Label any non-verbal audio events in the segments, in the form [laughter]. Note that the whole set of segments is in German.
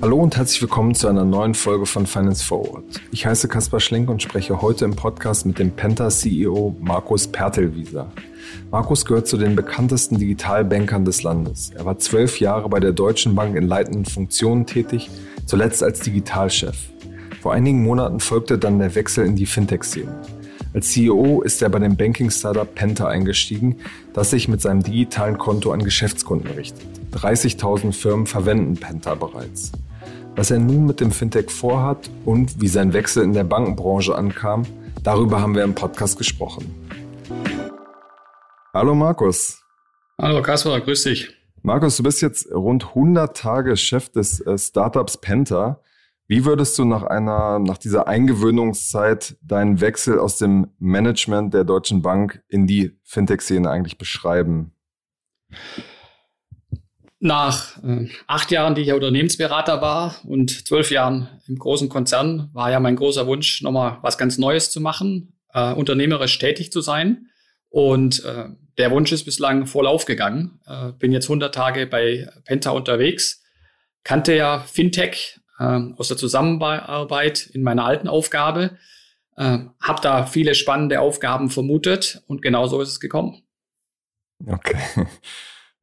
Hallo und herzlich willkommen zu einer neuen Folge von Finance Forward. Ich heiße Kaspar Schlink und spreche heute im Podcast mit dem Penta CEO Markus Pertelwieser. Markus gehört zu den bekanntesten Digitalbankern des Landes. Er war zwölf Jahre bei der Deutschen Bank in leitenden Funktionen tätig, zuletzt als Digitalchef. Vor einigen Monaten folgte dann der Wechsel in die Fintech-Szene. Als CEO ist er bei dem Banking-Startup Penta eingestiegen, das sich mit seinem digitalen Konto an Geschäftskunden richtet. 30.000 Firmen verwenden Penta bereits. Was er nun mit dem Fintech vorhat und wie sein Wechsel in der Bankenbranche ankam, darüber haben wir im Podcast gesprochen. Hallo Markus. Hallo Kaspar, grüß dich. Markus, du bist jetzt rund 100 Tage Chef des äh, Startups Penta. Wie würdest du nach einer, nach dieser Eingewöhnungszeit deinen Wechsel aus dem Management der Deutschen Bank in die Fintech-Szene eigentlich beschreiben? Nach äh, acht Jahren, die ich ja Unternehmensberater war und zwölf Jahren im großen Konzern, war ja mein großer Wunsch, nochmal was ganz Neues zu machen, äh, unternehmerisch tätig zu sein. Und äh, der Wunsch ist bislang voll aufgegangen. Äh, bin jetzt 100 Tage bei Penta unterwegs, kannte ja Fintech äh, aus der Zusammenarbeit in meiner alten Aufgabe, äh, habe da viele spannende Aufgaben vermutet und genau so ist es gekommen. Okay.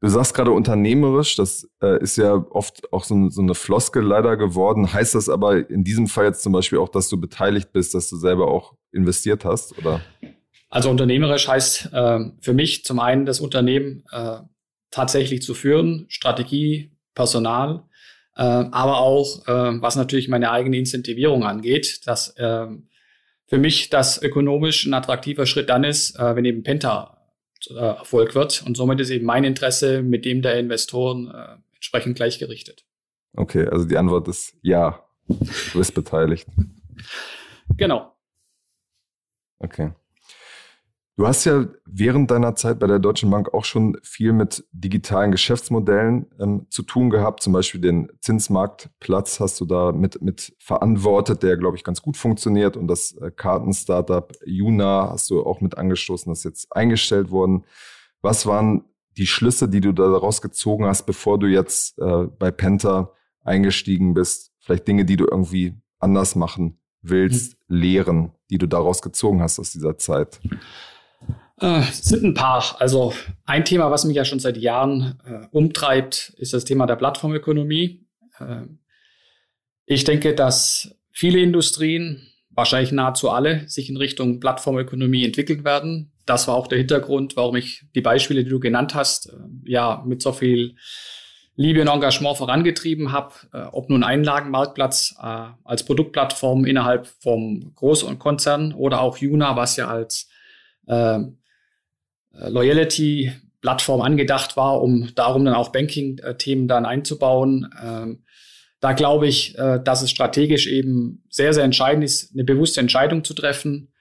Du sagst gerade unternehmerisch, das äh, ist ja oft auch so, so, eine Floskel leider geworden. Heißt das aber in diesem Fall jetzt zum Beispiel auch, dass du beteiligt bist, dass du selber auch investiert hast, oder? Also unternehmerisch heißt äh, für mich zum einen das Unternehmen äh, tatsächlich zu führen, Strategie, Personal, aber auch äh, was natürlich meine eigene Incentivierung angeht, dass äh, für mich das ökonomisch ein attraktiver Schritt dann ist, äh, wenn eben Penta äh, Erfolg wird. Und somit ist eben mein Interesse mit dem der Investoren äh, entsprechend gleichgerichtet. Okay, also die Antwort ist ja. Du bist beteiligt. Genau. Okay. Du hast ja während deiner Zeit bei der Deutschen Bank auch schon viel mit digitalen Geschäftsmodellen ähm, zu tun gehabt. Zum Beispiel den Zinsmarktplatz hast du da mit, mit verantwortet, der, glaube ich, ganz gut funktioniert. Und das äh, Kartenstartup Juna hast du auch mit angestoßen, das ist jetzt eingestellt worden. Was waren die Schlüsse, die du daraus gezogen hast, bevor du jetzt äh, bei Penta eingestiegen bist? Vielleicht Dinge, die du irgendwie anders machen willst, mhm. lehren, die du daraus gezogen hast aus dieser Zeit? Äh, sind ein paar. Also ein Thema, was mich ja schon seit Jahren äh, umtreibt, ist das Thema der Plattformökonomie. Äh, ich denke, dass viele Industrien, wahrscheinlich nahezu alle, sich in Richtung Plattformökonomie entwickeln werden. Das war auch der Hintergrund, warum ich die Beispiele, die du genannt hast, äh, ja mit so viel Liebe und Engagement vorangetrieben habe, äh, ob nun Einlagenmarktplatz äh, als Produktplattform innerhalb vom Groß- und Konzern oder auch Juna, was ja als äh, Loyalty-Plattform angedacht war, um darum dann auch Banking-Themen dann einzubauen. Ähm, da glaube ich, äh, dass es strategisch eben sehr, sehr entscheidend ist, eine bewusste Entscheidung zu treffen.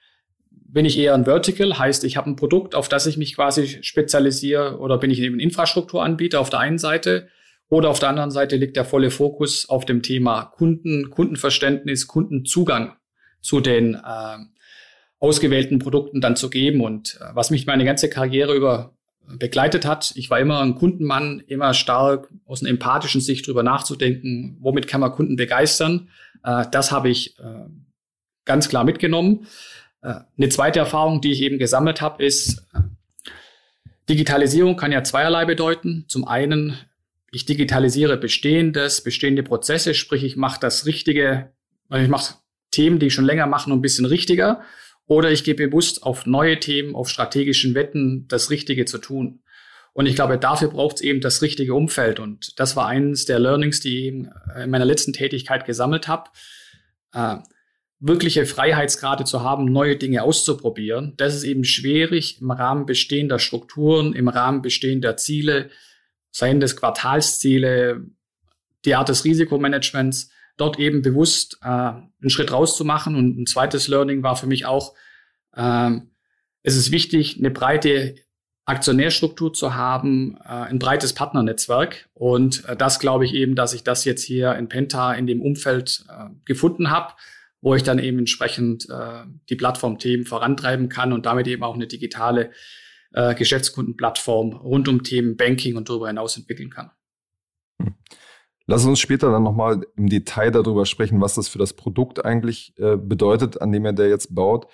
Bin ich eher ein Vertical, heißt, ich habe ein Produkt, auf das ich mich quasi spezialisiere, oder bin ich eben ein Infrastrukturanbieter auf der einen Seite, oder auf der anderen Seite liegt der volle Fokus auf dem Thema Kunden, Kundenverständnis, Kundenzugang zu den äh, ausgewählten Produkten dann zu geben. Und äh, was mich meine ganze Karriere über begleitet hat, ich war immer ein Kundenmann, immer stark aus einer empathischen Sicht drüber nachzudenken, womit kann man Kunden begeistern. Äh, das habe ich äh, ganz klar mitgenommen. Eine zweite Erfahrung, die ich eben gesammelt habe, ist, Digitalisierung kann ja zweierlei bedeuten. Zum einen, ich digitalisiere bestehendes, bestehende Prozesse, sprich ich mache das Richtige, ich mache Themen, die ich schon länger mache, ein bisschen richtiger. Oder ich gehe bewusst auf neue Themen, auf strategischen Wetten, das Richtige zu tun. Und ich glaube, dafür braucht es eben das richtige Umfeld. Und das war eines der Learnings, die ich eben in meiner letzten Tätigkeit gesammelt habe. Äh, wirkliche Freiheitsgrade zu haben, neue Dinge auszuprobieren. Das ist eben schwierig im Rahmen bestehender Strukturen, im Rahmen bestehender Ziele, seien das Quartalsziele, die Art des Risikomanagements dort eben bewusst äh, einen Schritt rauszumachen. Und ein zweites Learning war für mich auch, äh, es ist wichtig, eine breite Aktionärstruktur zu haben, äh, ein breites Partnernetzwerk. Und äh, das glaube ich eben, dass ich das jetzt hier in Penta in dem Umfeld äh, gefunden habe, wo ich dann eben entsprechend äh, die Plattformthemen vorantreiben kann und damit eben auch eine digitale äh, Geschäftskundenplattform rund um Themen Banking und darüber hinaus entwickeln kann. Hm. Lass uns später dann nochmal im Detail darüber sprechen, was das für das Produkt eigentlich äh, bedeutet, an dem er der jetzt baut.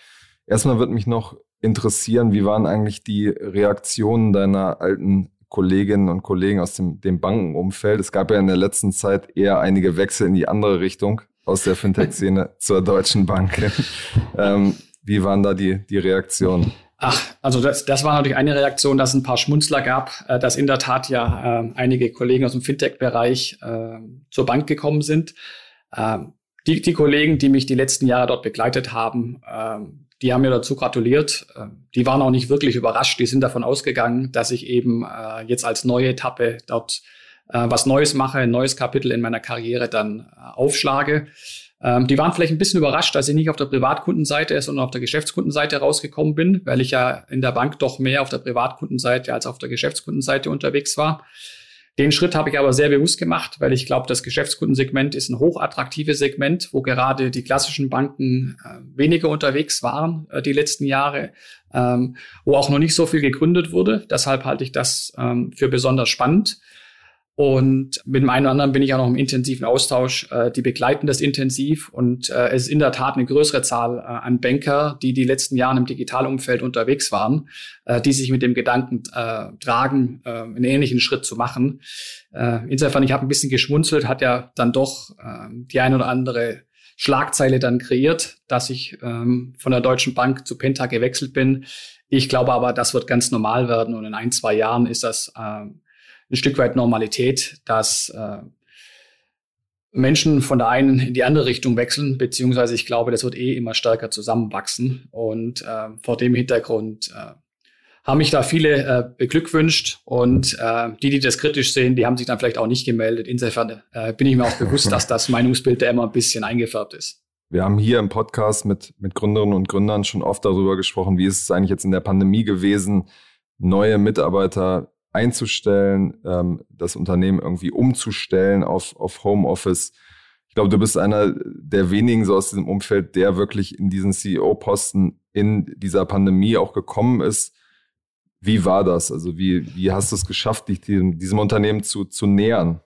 Erstmal wird mich noch interessieren, wie waren eigentlich die Reaktionen deiner alten Kolleginnen und Kollegen aus dem, dem Bankenumfeld? Es gab ja in der letzten Zeit eher einige Wechsel in die andere Richtung aus der Fintech-Szene [laughs] zur Deutschen Bank. [laughs] ähm, wie waren da die, die Reaktionen? Ach, also das, das war natürlich eine Reaktion, dass es ein paar Schmunzler gab, äh, dass in der Tat ja äh, einige Kollegen aus dem Fintech-Bereich äh, zur Bank gekommen sind. Ähm, die, die Kollegen, die mich die letzten Jahre dort begleitet haben, ähm, die haben mir dazu gratuliert. Ähm, die waren auch nicht wirklich überrascht. Die sind davon ausgegangen, dass ich eben äh, jetzt als neue Etappe dort äh, was Neues mache, ein neues Kapitel in meiner Karriere dann äh, aufschlage. Ähm, die waren vielleicht ein bisschen überrascht, dass ich nicht auf der Privatkundenseite, sondern auf der Geschäftskundenseite rausgekommen bin, weil ich ja in der Bank doch mehr auf der Privatkundenseite als auf der Geschäftskundenseite unterwegs war. Den Schritt habe ich aber sehr bewusst gemacht, weil ich glaube, das Geschäftskundensegment ist ein hochattraktives Segment, wo gerade die klassischen Banken äh, weniger unterwegs waren äh, die letzten Jahre, ähm, wo auch noch nicht so viel gegründet wurde. Deshalb halte ich das ähm, für besonders spannend. Und mit dem einen oder anderen bin ich auch noch im intensiven Austausch. Äh, die begleiten das intensiv und äh, es ist in der Tat eine größere Zahl äh, an Banker, die die letzten Jahre im Digitalumfeld unterwegs waren, die sich mit dem Gedanken tragen, einen ähnlichen Schritt zu machen. Insofern, ich habe ein bisschen geschmunzelt, hat ja dann doch äh, die eine oder andere Schlagzeile dann kreiert, dass ich ähm, von der Deutschen Bank zu Penta gewechselt bin. Ich glaube aber, das wird ganz normal werden und in ein, zwei Jahren ist das ein Stück weit Normalität, dass äh, Menschen von der einen in die andere Richtung wechseln, beziehungsweise ich glaube, das wird eh immer stärker zusammenwachsen. Und äh, vor dem Hintergrund äh, haben mich da viele äh, beglückwünscht und äh, die, die das kritisch sehen, die haben sich dann vielleicht auch nicht gemeldet. Insofern äh, bin ich mir auch bewusst, dass das Meinungsbild da immer ein bisschen eingefärbt ist. Wir haben hier im Podcast mit, mit Gründerinnen und Gründern schon oft darüber gesprochen, wie ist es eigentlich jetzt in der Pandemie gewesen, neue Mitarbeiter einzustellen, ähm, das Unternehmen irgendwie umzustellen auf, auf Homeoffice. Ich glaube, du bist einer der wenigen so aus diesem Umfeld, der wirklich in diesen CEO-Posten in dieser Pandemie auch gekommen ist. Wie war das? Also wie, wie hast du es geschafft, dich diesem, diesem Unternehmen zu, zu nähern?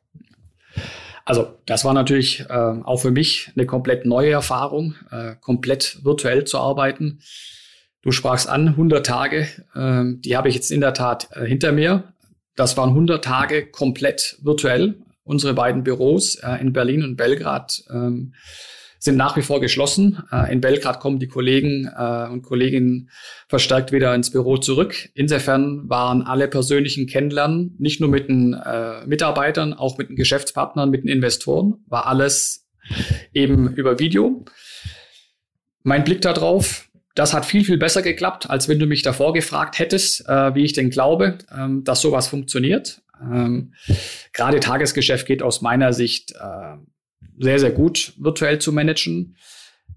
Also das war natürlich äh, auch für mich eine komplett neue Erfahrung, äh, komplett virtuell zu arbeiten. Du sprachst an, 100 Tage, äh, die habe ich jetzt in der Tat äh, hinter mir. Das waren 100 Tage komplett virtuell. Unsere beiden Büros äh, in Berlin und Belgrad ähm, sind nach wie vor geschlossen. Äh, in Belgrad kommen die Kollegen äh, und Kolleginnen verstärkt wieder ins Büro zurück. Insofern waren alle persönlichen Kennenlernen, nicht nur mit den äh, Mitarbeitern, auch mit den Geschäftspartnern, mit den Investoren, war alles eben über Video. Mein Blick darauf, das hat viel, viel besser geklappt, als wenn du mich davor gefragt hättest, äh, wie ich denn glaube, ähm, dass sowas funktioniert. Ähm, Gerade Tagesgeschäft geht aus meiner Sicht äh, sehr, sehr gut virtuell zu managen.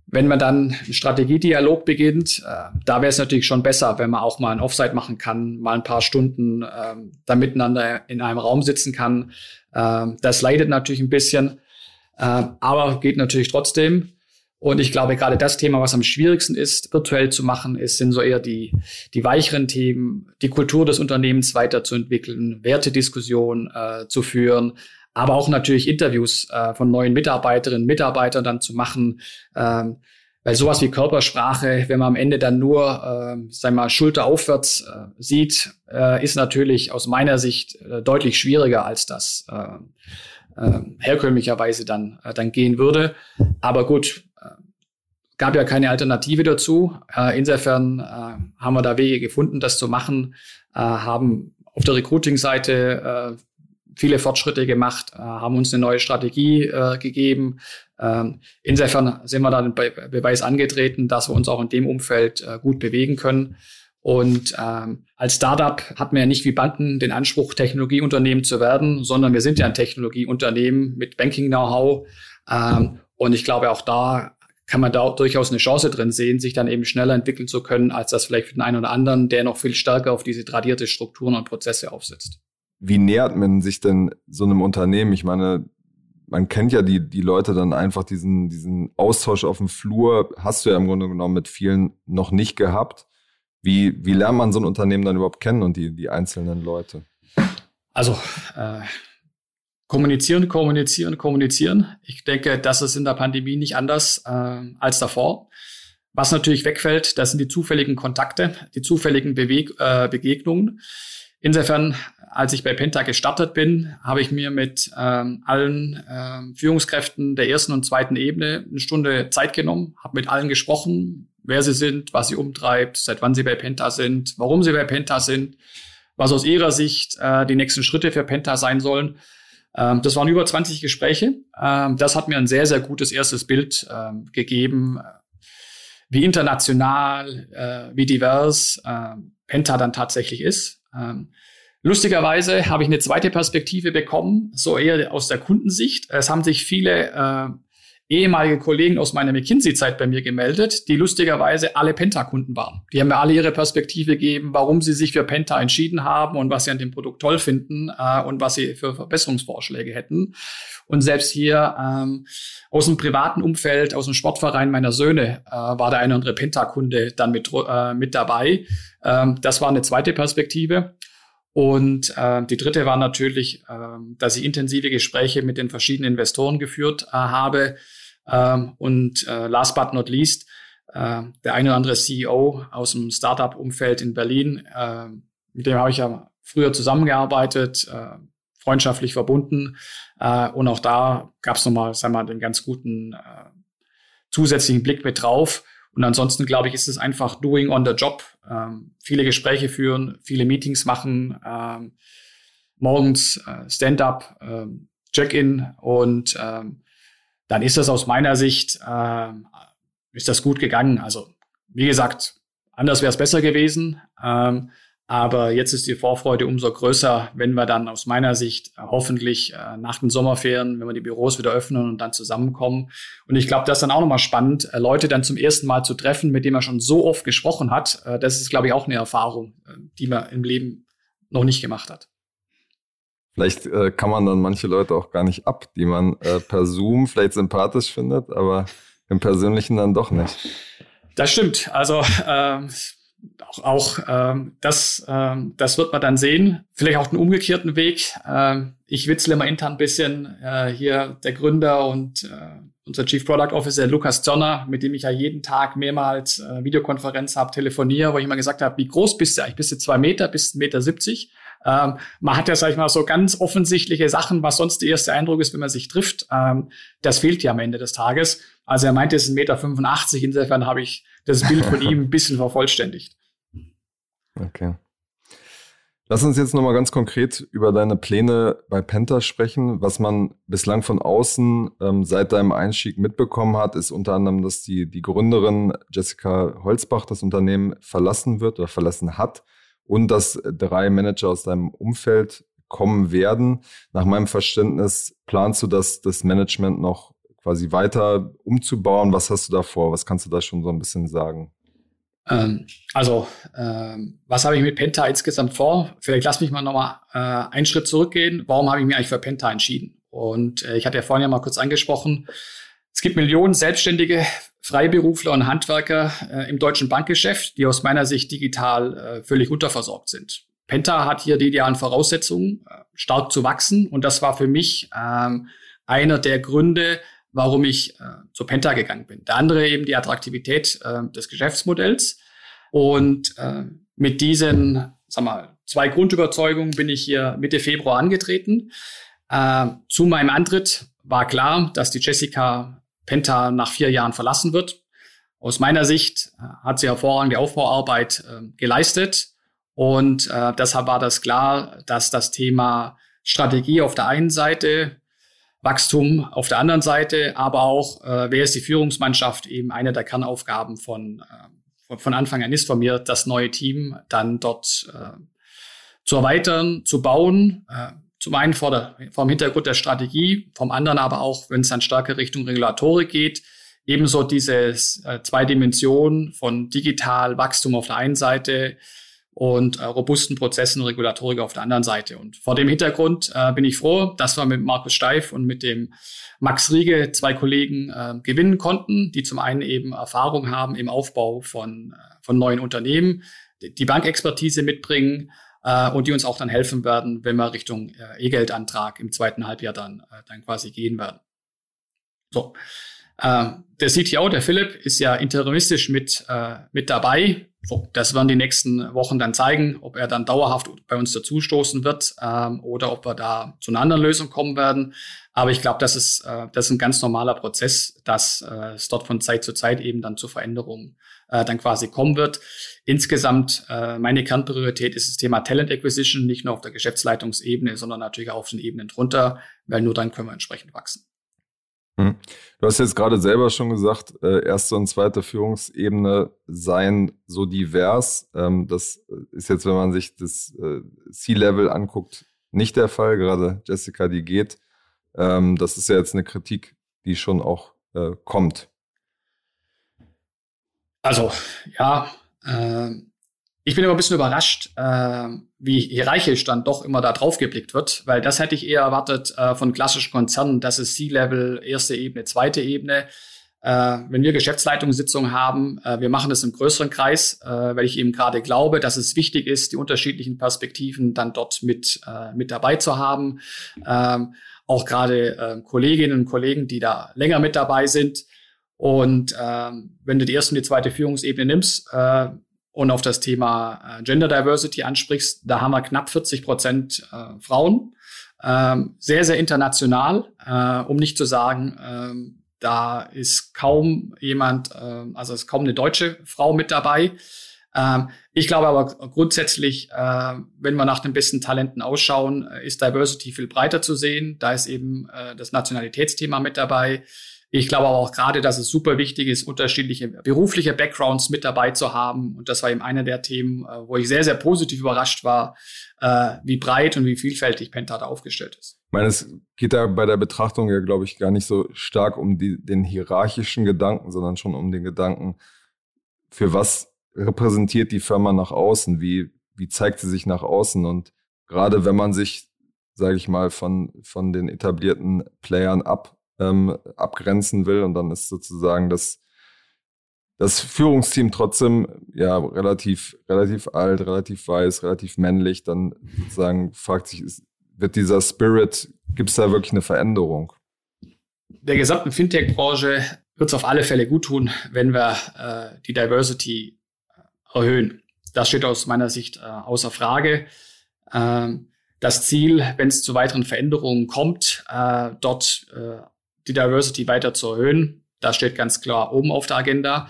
Wenn man dann einen Strategiedialog beginnt, äh, da wäre es natürlich schon besser, wenn man auch mal ein Offsite machen kann, mal ein paar Stunden äh, da miteinander in einem Raum sitzen kann. Äh, das leidet natürlich ein bisschen, äh, aber geht natürlich trotzdem. Und ich glaube, gerade das Thema, was am schwierigsten ist, virtuell zu machen, ist, sind so eher die, die weicheren Themen, die Kultur des Unternehmens weiterzuentwickeln, Wertediskussionen äh, zu führen, aber auch natürlich Interviews äh, von neuen Mitarbeiterinnen, Mitarbeitern dann zu machen. Ähm, weil sowas wie Körpersprache, wenn man am Ende dann nur, äh, sagen mal, Schulter aufwärts äh, sieht, äh, ist natürlich aus meiner Sicht äh, deutlich schwieriger, als das äh, äh, herkömmlicherweise dann, äh, dann gehen würde. Aber gut, gab ja keine Alternative dazu. Äh, insofern äh, haben wir da Wege gefunden, das zu machen, äh, haben auf der Recruiting-Seite äh, viele Fortschritte gemacht, äh, haben uns eine neue Strategie äh, gegeben. Ähm, insofern sind wir da den Be Beweis angetreten, dass wir uns auch in dem Umfeld gut bewegen können. Und ähm, als Startup hat man ja nicht wie Banken den Anspruch, Technologieunternehmen zu werden, sondern wir sind ja ein Technologieunternehmen mit Banking-Know-how. Ähm, und ich glaube, auch da kann man da durchaus eine Chance drin sehen, sich dann eben schneller entwickeln zu können, als das vielleicht für den einen oder anderen, der noch viel stärker auf diese tradierte Strukturen und Prozesse aufsetzt. Wie nähert man sich denn so einem Unternehmen? Ich meine, man kennt ja die, die Leute dann einfach, diesen, diesen Austausch auf dem Flur hast du ja im Grunde genommen mit vielen noch nicht gehabt. Wie, wie lernt man so ein Unternehmen dann überhaupt kennen und die, die einzelnen Leute? Also äh, kommunizieren, kommunizieren, kommunizieren. Ich denke, das ist in der Pandemie nicht anders äh, als davor. Was natürlich wegfällt, das sind die zufälligen Kontakte, die zufälligen Beweg äh, Begegnungen. Insofern, als ich bei Penta gestartet bin, habe ich mir mit ähm, allen ähm, Führungskräften der ersten und zweiten Ebene eine Stunde Zeit genommen, habe mit allen gesprochen, wer sie sind, was sie umtreibt, seit wann sie bei Penta sind, warum sie bei Penta sind, was aus ihrer Sicht äh, die nächsten Schritte für Penta sein sollen. Ähm, das waren über 20 Gespräche. Ähm, das hat mir ein sehr, sehr gutes erstes Bild ähm, gegeben, wie international, äh, wie divers äh, Penta dann tatsächlich ist. Ähm, lustigerweise habe ich eine zweite Perspektive bekommen, so eher aus der Kundensicht. Es haben sich viele äh, ehemalige Kollegen aus meiner McKinsey-Zeit bei mir gemeldet, die lustigerweise alle Penta-Kunden waren. Die haben mir alle ihre Perspektive gegeben, warum sie sich für Penta entschieden haben und was sie an dem Produkt toll finden äh, und was sie für Verbesserungsvorschläge hätten. Und selbst hier ähm, aus dem privaten Umfeld, aus dem Sportverein meiner Söhne, äh, war der eine oder andere Penta-Kunde dann mit, äh, mit dabei. Ähm, das war eine zweite Perspektive. Und äh, die dritte war natürlich, äh, dass ich intensive Gespräche mit den verschiedenen Investoren geführt äh, habe, ähm, und äh, last but not least, äh, der eine oder andere CEO aus dem Startup-Umfeld in Berlin, äh, mit dem habe ich ja früher zusammengearbeitet, äh, freundschaftlich verbunden. Äh, und auch da gab es nochmal, sagen wir mal, den ganz guten zusätzlichen Blick mit drauf. Und ansonsten, glaube ich, ist es einfach doing on the job. Ähm, viele Gespräche führen, viele Meetings machen, ähm, morgens Stand-up, Check-in und ähm, dann ist das aus meiner Sicht, äh, ist das gut gegangen. Also wie gesagt, anders wäre es besser gewesen. Ähm, aber jetzt ist die Vorfreude umso größer, wenn wir dann aus meiner Sicht äh, hoffentlich äh, nach den Sommerferien, wenn wir die Büros wieder öffnen und dann zusammenkommen. Und ich glaube, das ist dann auch nochmal spannend, äh, Leute dann zum ersten Mal zu treffen, mit denen man schon so oft gesprochen hat. Äh, das ist, glaube ich, auch eine Erfahrung, äh, die man im Leben noch nicht gemacht hat. Vielleicht äh, kann man dann manche Leute auch gar nicht ab, die man äh, per Zoom vielleicht sympathisch findet, aber im Persönlichen dann doch nicht. Das stimmt. Also ähm, auch, auch ähm, das, ähm, das wird man dann sehen. Vielleicht auch einen umgekehrten Weg. Ähm, ich witzle immer intern ein bisschen. Äh, hier der Gründer und äh, unser Chief Product Officer Lukas Zörner, mit dem ich ja jeden Tag mehrmals äh, Videokonferenz habe, telefoniere, wo ich immer gesagt habe, wie groß bist du eigentlich? Bist du zwei Meter, bist du Meter siebzig? Ähm, man hat ja, sag ich mal, so ganz offensichtliche Sachen, was sonst der erste Eindruck ist, wenn man sich trifft. Ähm, das fehlt ja am Ende des Tages. Also er meinte, es ist 1,85 Meter. Insofern habe ich das Bild von ihm ein bisschen vervollständigt. Okay. Lass uns jetzt nochmal ganz konkret über deine Pläne bei Penta sprechen. Was man bislang von außen ähm, seit deinem Einstieg mitbekommen hat, ist unter anderem, dass die, die Gründerin Jessica Holzbach das Unternehmen verlassen wird oder verlassen hat und dass drei Manager aus deinem Umfeld kommen werden. Nach meinem Verständnis planst du das, das Management noch quasi weiter umzubauen. Was hast du da vor? Was kannst du da schon so ein bisschen sagen? Ähm, also, ähm, was habe ich mit Penta insgesamt vor? Vielleicht lass mich mal nochmal äh, einen Schritt zurückgehen. Warum habe ich mich eigentlich für Penta entschieden? Und äh, ich hatte ja vorhin ja mal kurz angesprochen, es gibt Millionen Selbstständige, Freiberufler und Handwerker äh, im deutschen Bankgeschäft, die aus meiner Sicht digital äh, völlig unterversorgt sind. Penta hat hier die idealen Voraussetzungen, äh, stark zu wachsen. Und das war für mich ähm, einer der Gründe, warum ich äh, zu Penta gegangen bin. Der andere eben die Attraktivität äh, des Geschäftsmodells. Und äh, mit diesen, sag mal, zwei Grundüberzeugungen bin ich hier Mitte Februar angetreten. Zu meinem Antritt war klar, dass die Jessica Penta nach vier Jahren verlassen wird. Aus meiner Sicht äh, hat sie hervorragende Aufbauarbeit äh, geleistet. Und äh, deshalb war das klar, dass das Thema Strategie auf der einen Seite, Wachstum auf der anderen Seite, aber auch, äh, wer ist die Führungsmannschaft, eben eine der Kernaufgaben von, äh, von Anfang an ist von mir, das neue Team dann dort äh, zu erweitern, zu bauen. Äh, zum einen vor der, vom Hintergrund der Strategie, vom anderen aber auch, wenn es dann stärker Richtung Regulatorik geht, ebenso diese äh, zwei Dimensionen von digital Wachstum auf der einen Seite und äh, robusten Prozessen und Regulatorik auf der anderen Seite. Und vor dem Hintergrund äh, bin ich froh, dass wir mit Markus Steif und mit dem Max Riege zwei Kollegen äh, gewinnen konnten, die zum einen eben Erfahrung haben im Aufbau von, äh, von neuen Unternehmen, die Bankexpertise mitbringen äh, und die uns auch dann helfen werden, wenn wir Richtung äh, E-Geldantrag im zweiten Halbjahr dann, äh, dann quasi gehen werden. So. Äh, der CTO, der Philipp, ist ja interimistisch mit, äh, mit dabei. So, das werden die nächsten Wochen dann zeigen, ob er dann dauerhaft bei uns dazustoßen wird ähm, oder ob wir da zu einer anderen Lösung kommen werden. Aber ich glaube, das ist, äh, das ist ein ganz normaler Prozess, dass äh, es dort von Zeit zu Zeit eben dann zu Veränderungen äh, dann quasi kommen wird. Insgesamt, äh, meine Kernpriorität ist das Thema Talent Acquisition, nicht nur auf der Geschäftsleitungsebene, sondern natürlich auch auf den Ebenen drunter, weil nur dann können wir entsprechend wachsen. Hm. Du hast jetzt gerade selber schon gesagt, äh, erste und zweite Führungsebene seien so divers. Ähm, das ist jetzt, wenn man sich das äh, C-Level anguckt, nicht der Fall. Gerade Jessica, die geht. Ähm, das ist ja jetzt eine Kritik, die schon auch äh, kommt. Also, ja, äh, ich bin immer ein bisschen überrascht, äh, wie hierarchisch dann doch immer da drauf geblickt wird, weil das hätte ich eher erwartet äh, von klassischen Konzernen, das ist C-Level, erste Ebene, zweite Ebene. Äh, wenn wir Geschäftsleitungssitzungen haben, äh, wir machen das im größeren Kreis, äh, weil ich eben gerade glaube, dass es wichtig ist, die unterschiedlichen Perspektiven dann dort mit, äh, mit dabei zu haben. Ähm, auch gerade äh, Kolleginnen und Kollegen, die da länger mit dabei sind. Und ähm, wenn du die erste und die zweite Führungsebene nimmst, äh, und auf das Thema äh, Gender Diversity ansprichst, da haben wir knapp 40 Prozent äh, Frauen. Ähm, sehr, sehr international, äh, um nicht zu sagen, ähm, da ist kaum jemand, äh, also ist kaum eine deutsche Frau mit dabei. Ähm, ich glaube aber grundsätzlich, äh, wenn wir nach den besten Talenten ausschauen, äh, ist Diversity viel breiter zu sehen. Da ist eben äh, das Nationalitätsthema mit dabei. Ich glaube aber auch gerade, dass es super wichtig ist, unterschiedliche berufliche Backgrounds mit dabei zu haben. Und das war eben einer der Themen, äh, wo ich sehr, sehr positiv überrascht war, äh, wie breit und wie vielfältig Penta da aufgestellt ist. Ich meine, es geht da bei der Betrachtung ja, glaube ich, gar nicht so stark um die, den hierarchischen Gedanken, sondern schon um den Gedanken, für was repräsentiert die Firma nach außen? Wie, wie zeigt sie sich nach außen? Und gerade wenn man sich, sage ich mal, von, von den etablierten Playern ab ähm, abgrenzen will. Und dann ist sozusagen das, das Führungsteam trotzdem ja relativ, relativ alt, relativ weiß, relativ männlich. Dann sozusagen fragt sich, ist, wird dieser Spirit, gibt es da wirklich eine Veränderung? Der gesamten Fintech-Branche wird es auf alle Fälle gut tun, wenn wir äh, die Diversity äh, erhöhen. Das steht aus meiner Sicht äh, außer Frage. Ähm, das Ziel, wenn es zu weiteren Veränderungen kommt, äh, dort äh, die Diversity weiter zu erhöhen. Das steht ganz klar oben auf der Agenda.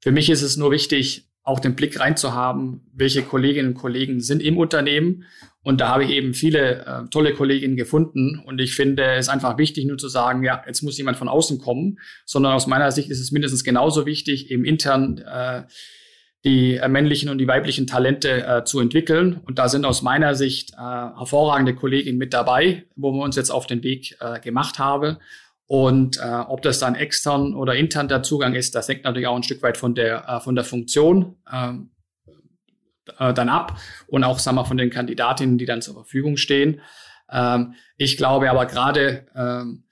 Für mich ist es nur wichtig, auch den Blick reinzuhaben, welche Kolleginnen und Kollegen sind im Unternehmen. Und da habe ich eben viele äh, tolle Kolleginnen gefunden. Und ich finde es einfach wichtig, nur zu sagen, ja, jetzt muss jemand von außen kommen, sondern aus meiner Sicht ist es mindestens genauso wichtig, eben intern äh, die äh, männlichen und die weiblichen Talente äh, zu entwickeln. Und da sind aus meiner Sicht äh, hervorragende Kolleginnen mit dabei, wo wir uns jetzt auf den Weg äh, gemacht haben. Und äh, ob das dann extern oder intern der Zugang ist, das hängt natürlich auch ein Stück weit von der, äh, von der Funktion ähm, äh, dann ab und auch sagen wir, von den Kandidatinnen, die dann zur Verfügung stehen. Ähm, ich glaube aber gerade, ähm,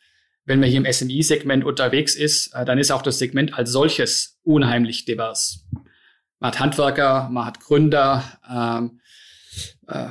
wenn man hier im SMI-Segment unterwegs ist, äh, dann ist auch das Segment als solches unheimlich divers. Man hat Handwerker, man hat Gründer, ähm, äh,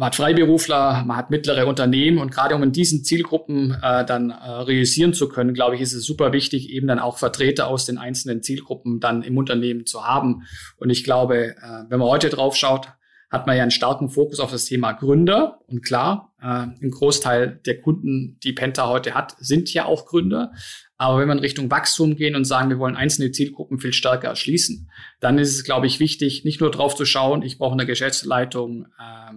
man hat Freiberufler, man hat mittlere Unternehmen und gerade um in diesen Zielgruppen äh, dann äh, realisieren zu können, glaube ich, ist es super wichtig, eben dann auch Vertreter aus den einzelnen Zielgruppen dann im Unternehmen zu haben. Und ich glaube, äh, wenn man heute drauf schaut, hat man ja einen starken Fokus auf das Thema Gründer. Und klar, äh, ein Großteil der Kunden, die Penta heute hat, sind ja auch Gründer. Aber wenn in Richtung Wachstum gehen und sagen, wir wollen einzelne Zielgruppen viel stärker erschließen, dann ist es, glaube ich, wichtig, nicht nur drauf zu schauen, ich brauche eine Geschäftsleitung, äh,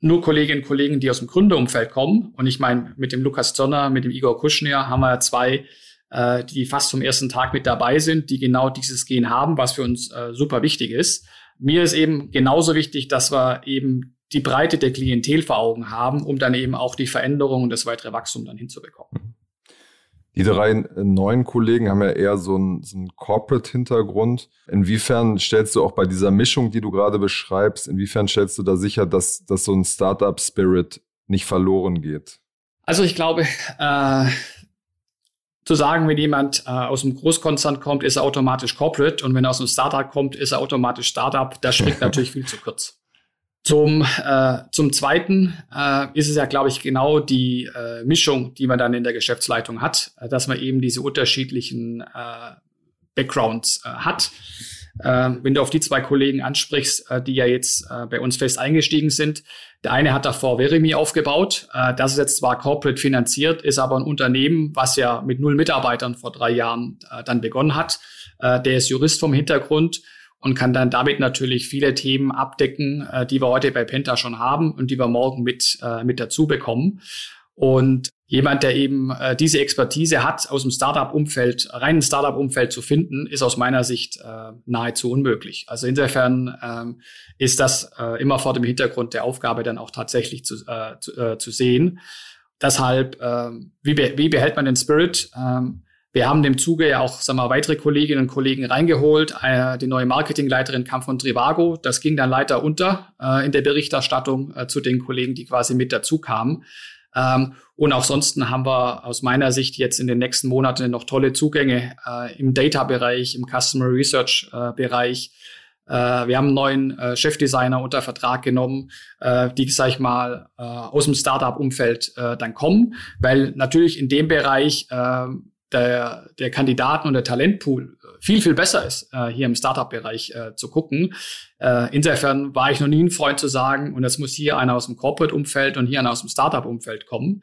nur Kolleginnen und Kollegen, die aus dem Gründerumfeld kommen. Und ich meine, mit dem Lukas Zonner, mit dem Igor Kuschner haben wir zwei, äh, die fast vom ersten Tag mit dabei sind, die genau dieses Gen haben, was für uns äh, super wichtig ist. Mir ist eben genauso wichtig, dass wir eben die Breite der Klientel vor Augen haben, um dann eben auch die Veränderung und das weitere Wachstum dann hinzubekommen. Die drei neuen Kollegen haben ja eher so einen, so einen Corporate-Hintergrund. Inwiefern stellst du auch bei dieser Mischung, die du gerade beschreibst, inwiefern stellst du da sicher, dass, dass so ein Startup-Spirit nicht verloren geht? Also ich glaube, äh, zu sagen, wenn jemand äh, aus dem Großkonzern kommt, ist er automatisch Corporate und wenn er aus einem Startup kommt, ist er automatisch Startup. Das springt [laughs] natürlich viel zu kurz. Zum, äh, zum Zweiten äh, ist es ja, glaube ich, genau die äh, Mischung, die man dann in der Geschäftsleitung hat, äh, dass man eben diese unterschiedlichen äh, Backgrounds äh, hat. Äh, wenn du auf die zwei Kollegen ansprichst, äh, die ja jetzt äh, bei uns fest eingestiegen sind, der eine hat davor Verimi aufgebaut. Äh, das ist jetzt zwar corporate finanziert, ist aber ein Unternehmen, was ja mit null Mitarbeitern vor drei Jahren äh, dann begonnen hat. Äh, der ist Jurist vom Hintergrund und kann dann damit natürlich viele Themen abdecken, äh, die wir heute bei Penta schon haben und die wir morgen mit, äh, mit dazu bekommen. Und jemand, der eben äh, diese Expertise hat, aus dem Startup-Umfeld, reinen Startup-Umfeld zu finden, ist aus meiner Sicht äh, nahezu unmöglich. Also insofern ähm, ist das äh, immer vor dem Hintergrund der Aufgabe dann auch tatsächlich zu, äh, zu, äh, zu sehen. Deshalb, äh, wie, be wie behält man den Spirit? Ähm, wir haben dem Zuge ja auch wir, weitere Kolleginnen und Kollegen reingeholt. Äh, die neue Marketingleiterin kam von Trivago. Das ging dann leider unter äh, in der Berichterstattung äh, zu den Kollegen, die quasi mit dazu kamen. Ähm, und auch sonst haben wir aus meiner Sicht jetzt in den nächsten Monaten noch tolle Zugänge äh, im Data-Bereich, im Customer Research-Bereich. Äh, wir haben einen neuen äh, Chefdesigner unter Vertrag genommen, äh, die, sag ich mal, äh, aus dem Startup-Umfeld äh, dann kommen, weil natürlich in dem Bereich äh, der, der Kandidaten und der Talentpool viel, viel besser ist, äh, hier im Startup-Bereich äh, zu gucken. Äh, insofern war ich noch nie ein Freund zu sagen, und es muss hier einer aus dem Corporate-Umfeld und hier einer aus dem Startup-Umfeld kommen.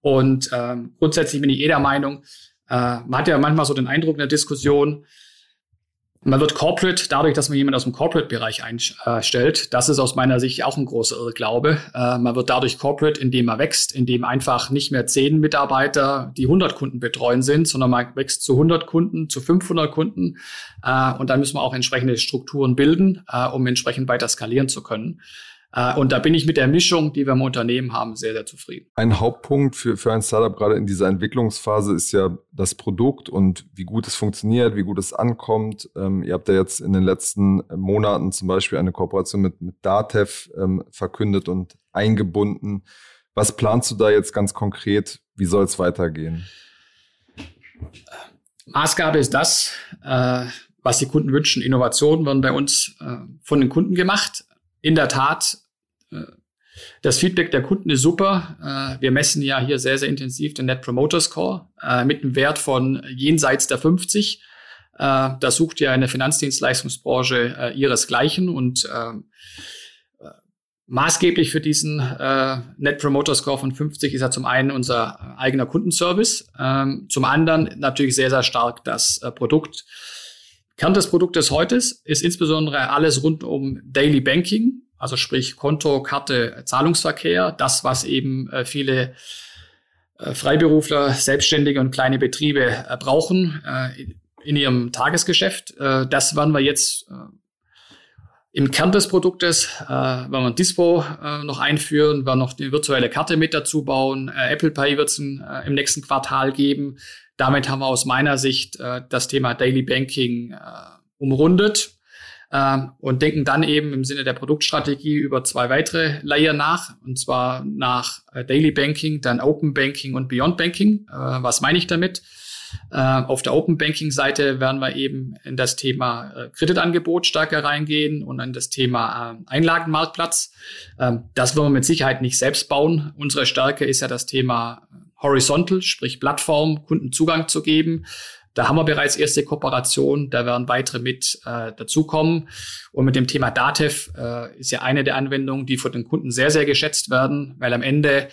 Und äh, grundsätzlich bin ich eh der Meinung, äh, man hat ja manchmal so den Eindruck in der Diskussion, man wird Corporate dadurch, dass man jemanden aus dem Corporate-Bereich einstellt. Das ist aus meiner Sicht auch ein großer Irrglaube. Äh, man wird dadurch Corporate, indem man wächst, indem einfach nicht mehr zehn Mitarbeiter, die 100 Kunden betreuen sind, sondern man wächst zu 100 Kunden, zu 500 Kunden. Äh, und dann müssen wir auch entsprechende Strukturen bilden, äh, um entsprechend weiter skalieren zu können. Äh, und da bin ich mit der Mischung, die wir im Unternehmen haben, sehr, sehr zufrieden. Ein Hauptpunkt für, für ein Startup gerade in dieser Entwicklungsphase ist ja das Produkt und wie gut es funktioniert, wie gut es ankommt. Ähm, ihr habt ja jetzt in den letzten Monaten zum Beispiel eine Kooperation mit, mit Datev ähm, verkündet und eingebunden. Was planst du da jetzt ganz konkret? Wie soll es weitergehen? Maßgabe ist das, äh, was die Kunden wünschen. Innovationen werden bei uns äh, von den Kunden gemacht. In der Tat äh, das Feedback der Kunden ist super. Äh, wir messen ja hier sehr, sehr intensiv den Net Promoter Score äh, mit einem Wert von jenseits der 50. Da sucht ja eine Finanzdienstleistungsbranche ihresgleichen und maßgeblich für diesen Net Promoter Score von 50 ist ja zum einen unser eigener Kundenservice, ähm, zum anderen natürlich sehr, sehr stark das Produkt. Kern des Produktes heute ist insbesondere alles rund um Daily Banking, also sprich Konto, Karte, Zahlungsverkehr, das, was eben äh, viele äh, Freiberufler, Selbstständige und kleine Betriebe äh, brauchen äh, in ihrem Tagesgeschäft. Äh, das werden wir jetzt äh, im Kern des Produktes, äh, werden wir ein Dispo äh, noch einführen, werden noch die virtuelle Karte mit dazu bauen. Äh, Apple Pay wird es äh, im nächsten Quartal geben. Damit haben wir aus meiner Sicht äh, das Thema Daily Banking äh, umrundet ähm, und denken dann eben im Sinne der Produktstrategie über zwei weitere Layer nach, und zwar nach äh, Daily Banking, dann Open Banking und Beyond Banking. Äh, was meine ich damit? Äh, auf der Open Banking Seite werden wir eben in das Thema äh, Kreditangebot stärker reingehen und an das Thema äh, Einlagenmarktplatz. Ähm, das wollen wir mit Sicherheit nicht selbst bauen. Unsere Stärke ist ja das Thema Horizontal, sprich Plattform, Kunden Zugang zu geben. Da haben wir bereits erste Kooperationen, da werden weitere mit äh, dazukommen. Und mit dem Thema Datev äh, ist ja eine der Anwendungen, die von den Kunden sehr, sehr geschätzt werden, weil am Ende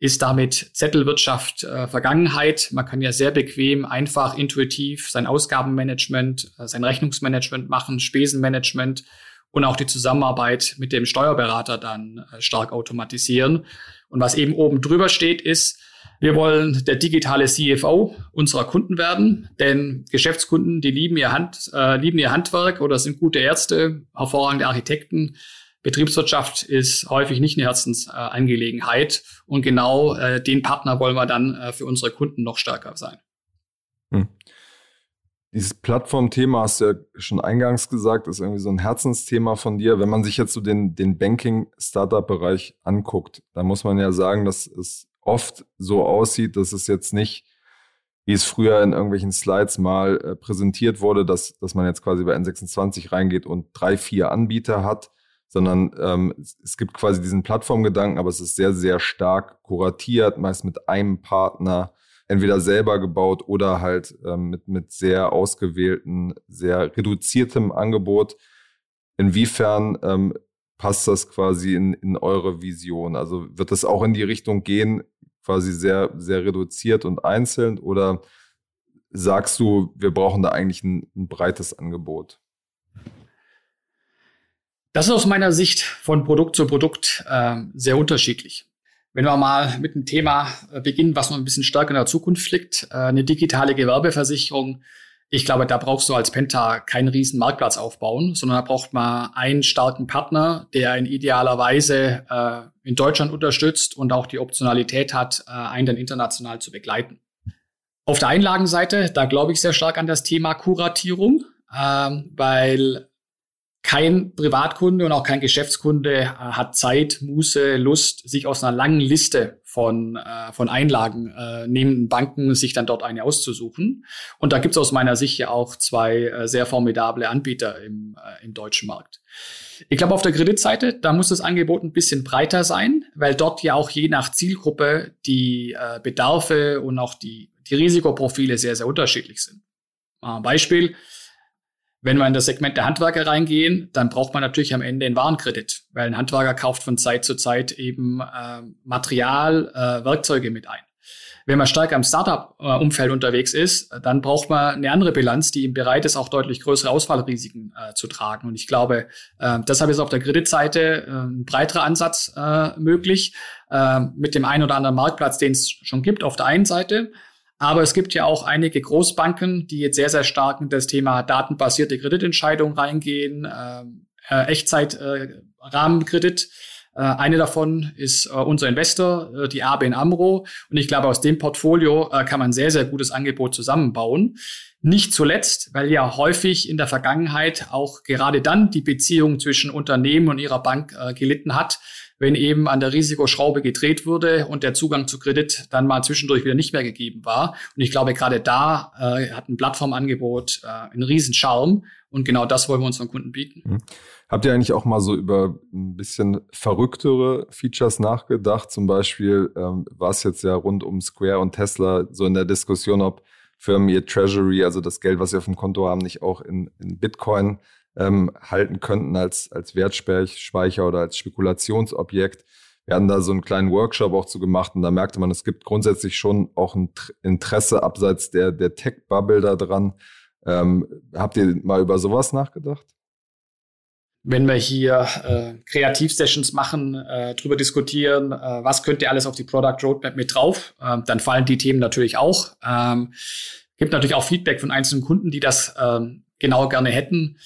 ist damit Zettelwirtschaft äh, Vergangenheit. Man kann ja sehr bequem, einfach, intuitiv sein Ausgabenmanagement, äh, sein Rechnungsmanagement machen, Spesenmanagement und auch die Zusammenarbeit mit dem Steuerberater dann äh, stark automatisieren. Und was eben oben drüber steht, ist, wir wollen der digitale CFO unserer Kunden werden, denn Geschäftskunden, die lieben ihr, Hand, äh, lieben ihr Handwerk oder sind gute Ärzte, hervorragende Architekten. Betriebswirtschaft ist häufig nicht eine Herzensangelegenheit und genau äh, den Partner wollen wir dann äh, für unsere Kunden noch stärker sein. Hm. Dieses Plattformthema hast du ja schon eingangs gesagt, ist irgendwie so ein Herzensthema von dir. Wenn man sich jetzt so den, den Banking-Startup-Bereich anguckt, dann muss man ja sagen, dass es oft so aussieht, dass es jetzt nicht wie es früher in irgendwelchen Slides mal äh, präsentiert wurde, dass, dass man jetzt quasi bei N26 reingeht und drei, vier Anbieter hat, sondern ähm, es gibt quasi diesen Plattformgedanken, aber es ist sehr, sehr stark kuratiert, meist mit einem Partner, entweder selber gebaut oder halt ähm, mit, mit sehr ausgewählten, sehr reduziertem Angebot. Inwiefern ähm, passt das quasi in, in eure Vision? Also wird das auch in die Richtung gehen, quasi sehr, sehr reduziert und einzeln oder sagst du, wir brauchen da eigentlich ein, ein breites Angebot? Das ist aus meiner Sicht von Produkt zu Produkt äh, sehr unterschiedlich. Wenn wir mal mit einem Thema äh, beginnen, was noch ein bisschen stärker in der Zukunft liegt, äh, eine digitale Gewerbeversicherung. Ich glaube, da brauchst du als Penta keinen riesen Marktplatz aufbauen, sondern da braucht man einen starken Partner, der in idealer Weise äh, in Deutschland unterstützt und auch die Optionalität hat, äh, einen dann international zu begleiten. Auf der Einlagenseite, da glaube ich sehr stark an das Thema Kuratierung, ähm, weil kein Privatkunde und auch kein Geschäftskunde äh, hat Zeit, Muße, Lust, sich aus einer langen Liste von, äh, von Einlagen äh, nehmenden Banken sich dann dort eine auszusuchen. Und da gibt es aus meiner Sicht ja auch zwei äh, sehr formidable Anbieter im, äh, im deutschen Markt. Ich glaube, auf der Kreditseite, da muss das Angebot ein bisschen breiter sein, weil dort ja auch je nach Zielgruppe die äh, Bedarfe und auch die, die Risikoprofile sehr, sehr unterschiedlich sind. Mal ein Beispiel. Wenn wir in das Segment der Handwerker reingehen, dann braucht man natürlich am Ende einen Warenkredit, weil ein Handwerker kauft von Zeit zu Zeit eben äh, Material, äh, Werkzeuge mit ein. Wenn man stark am Startup-Umfeld unterwegs ist, dann braucht man eine andere Bilanz, die ihm bereit ist, auch deutlich größere Ausfallrisiken äh, zu tragen. Und ich glaube, äh, deshalb ist auf der Kreditseite äh, ein breiterer Ansatz äh, möglich, äh, mit dem einen oder anderen Marktplatz, den es schon gibt, auf der einen Seite. Aber es gibt ja auch einige Großbanken, die jetzt sehr, sehr stark in das Thema datenbasierte Kreditentscheidung reingehen, ähm, äh, Echtzeit-Rahmenkredit. Äh, äh, eine davon ist äh, unser Investor, äh, die ABN AMRO. Und ich glaube, aus dem Portfolio äh, kann man sehr, sehr gutes Angebot zusammenbauen. Nicht zuletzt, weil ja häufig in der Vergangenheit auch gerade dann die Beziehung zwischen Unternehmen und ihrer Bank äh, gelitten hat, wenn eben an der Risikoschraube gedreht wurde und der Zugang zu Kredit dann mal zwischendurch wieder nicht mehr gegeben war. Und ich glaube, gerade da äh, hat ein Plattformangebot äh, einen riesen Charme. Und genau das wollen wir unseren Kunden bieten. Mhm. Habt ihr eigentlich auch mal so über ein bisschen verrücktere Features nachgedacht? Zum Beispiel ähm, war es jetzt ja rund um Square und Tesla so in der Diskussion, ob Firmen ihr Treasury, also das Geld, was sie auf dem Konto haben, nicht auch in, in Bitcoin ähm, halten könnten als, als Wertspeicher oder als Spekulationsobjekt. Wir hatten da so einen kleinen Workshop auch zu gemacht und da merkte man, es gibt grundsätzlich schon auch ein Interesse abseits der, der Tech-Bubble da dran. Ähm, habt ihr mal über sowas nachgedacht? wenn wir hier äh, Kreativsessions machen, äh, drüber diskutieren, äh, was könnte alles auf die Product Roadmap mit drauf, äh, dann fallen die Themen natürlich auch. Ähm, gibt natürlich auch Feedback von einzelnen Kunden, die das ähm, genau gerne hätten.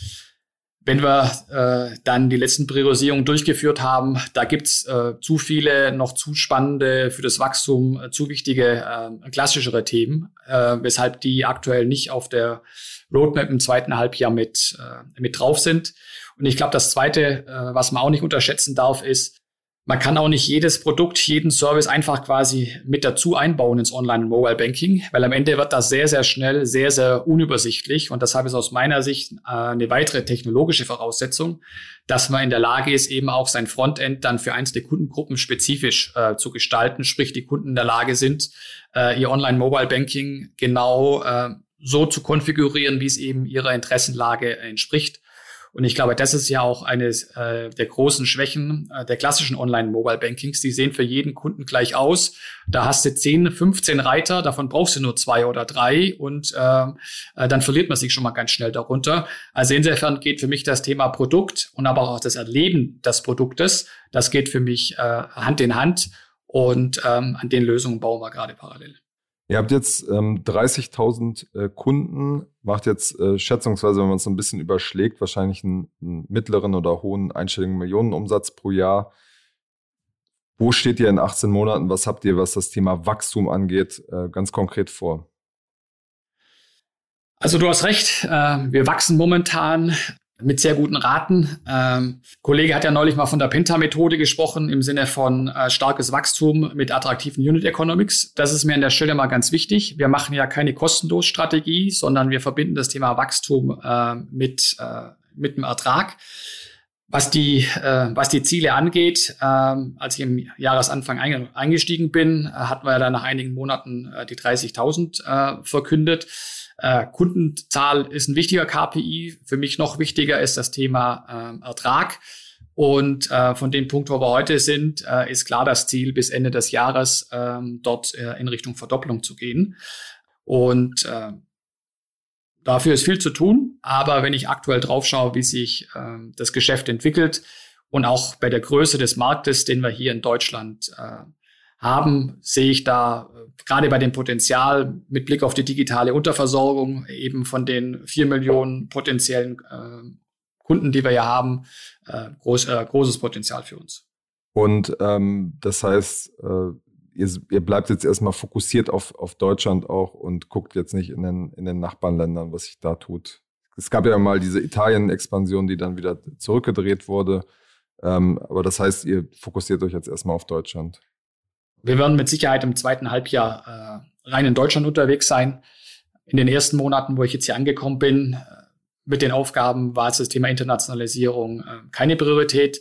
Wenn wir äh, dann die letzten Priorisierungen durchgeführt haben, da gibt's äh, zu viele, noch zu spannende, für das Wachstum äh, zu wichtige, äh, klassischere Themen, äh, weshalb die aktuell nicht auf der Roadmap im zweiten Halbjahr mit, äh, mit drauf sind. Und ich glaube, das Zweite, äh, was man auch nicht unterschätzen darf, ist, man kann auch nicht jedes Produkt, jeden Service einfach quasi mit dazu einbauen ins Online- und Mobile Banking, weil am Ende wird das sehr, sehr schnell, sehr, sehr unübersichtlich. Und deshalb ist aus meiner Sicht äh, eine weitere technologische Voraussetzung, dass man in der Lage ist, eben auch sein Frontend dann für einzelne Kundengruppen spezifisch äh, zu gestalten, sprich die Kunden in der Lage sind, äh, ihr Online-Mobile Banking genau äh, so zu konfigurieren, wie es eben ihrer Interessenlage entspricht. Und ich glaube, das ist ja auch eines äh, der großen Schwächen äh, der klassischen Online-Mobile-Bankings. Die sehen für jeden Kunden gleich aus. Da hast du 10, 15 Reiter, davon brauchst du nur zwei oder drei und äh, äh, dann verliert man sich schon mal ganz schnell darunter. Also insofern geht für mich das Thema Produkt und aber auch das Erleben des Produktes, das geht für mich äh, Hand in Hand und ähm, an den Lösungen bauen wir gerade parallel. Ihr habt jetzt ähm, 30.000 äh, Kunden, macht jetzt äh, schätzungsweise, wenn man es so ein bisschen überschlägt, wahrscheinlich einen, einen mittleren oder hohen einstelligen Millionenumsatz pro Jahr. Wo steht ihr in 18 Monaten? Was habt ihr, was das Thema Wachstum angeht, äh, ganz konkret vor? Also du hast recht, äh, wir wachsen momentan mit sehr guten Raten. Ähm, Kollege hat ja neulich mal von der Penta-Methode gesprochen im Sinne von äh, starkes Wachstum mit attraktiven Unit Economics. Das ist mir an der Stelle mal ganz wichtig. Wir machen ja keine kostenlos Strategie, sondern wir verbinden das Thema Wachstum äh, mit, äh, mit dem Ertrag. Was die, äh, was die Ziele angeht, äh, als ich im Jahresanfang eingestiegen bin, äh, hatten wir ja dann nach einigen Monaten äh, die 30.000 äh, verkündet. Äh, Kundenzahl ist ein wichtiger KPI. Für mich noch wichtiger ist das Thema äh, Ertrag. Und äh, von dem Punkt, wo wir heute sind, äh, ist klar das Ziel, bis Ende des Jahres äh, dort äh, in Richtung Verdopplung zu gehen. Und äh, dafür ist viel zu tun. Aber wenn ich aktuell drauf schaue, wie sich äh, das Geschäft entwickelt und auch bei der Größe des Marktes, den wir hier in Deutschland äh, haben, sehe ich da äh, gerade bei dem Potenzial mit Blick auf die digitale Unterversorgung eben von den vier Millionen potenziellen äh, Kunden, die wir ja haben, äh, groß, äh, großes Potenzial für uns. Und ähm, das heißt, äh, ihr, ihr bleibt jetzt erstmal fokussiert auf, auf Deutschland auch und guckt jetzt nicht in den, in den Nachbarländern, was sich da tut. Es gab ja mal diese Italien-Expansion, die dann wieder zurückgedreht wurde. Ähm, aber das heißt, ihr fokussiert euch jetzt erstmal auf Deutschland. Wir werden mit Sicherheit im zweiten Halbjahr äh, rein in Deutschland unterwegs sein. In den ersten Monaten, wo ich jetzt hier angekommen bin, äh, mit den Aufgaben war es das Thema Internationalisierung äh, keine Priorität.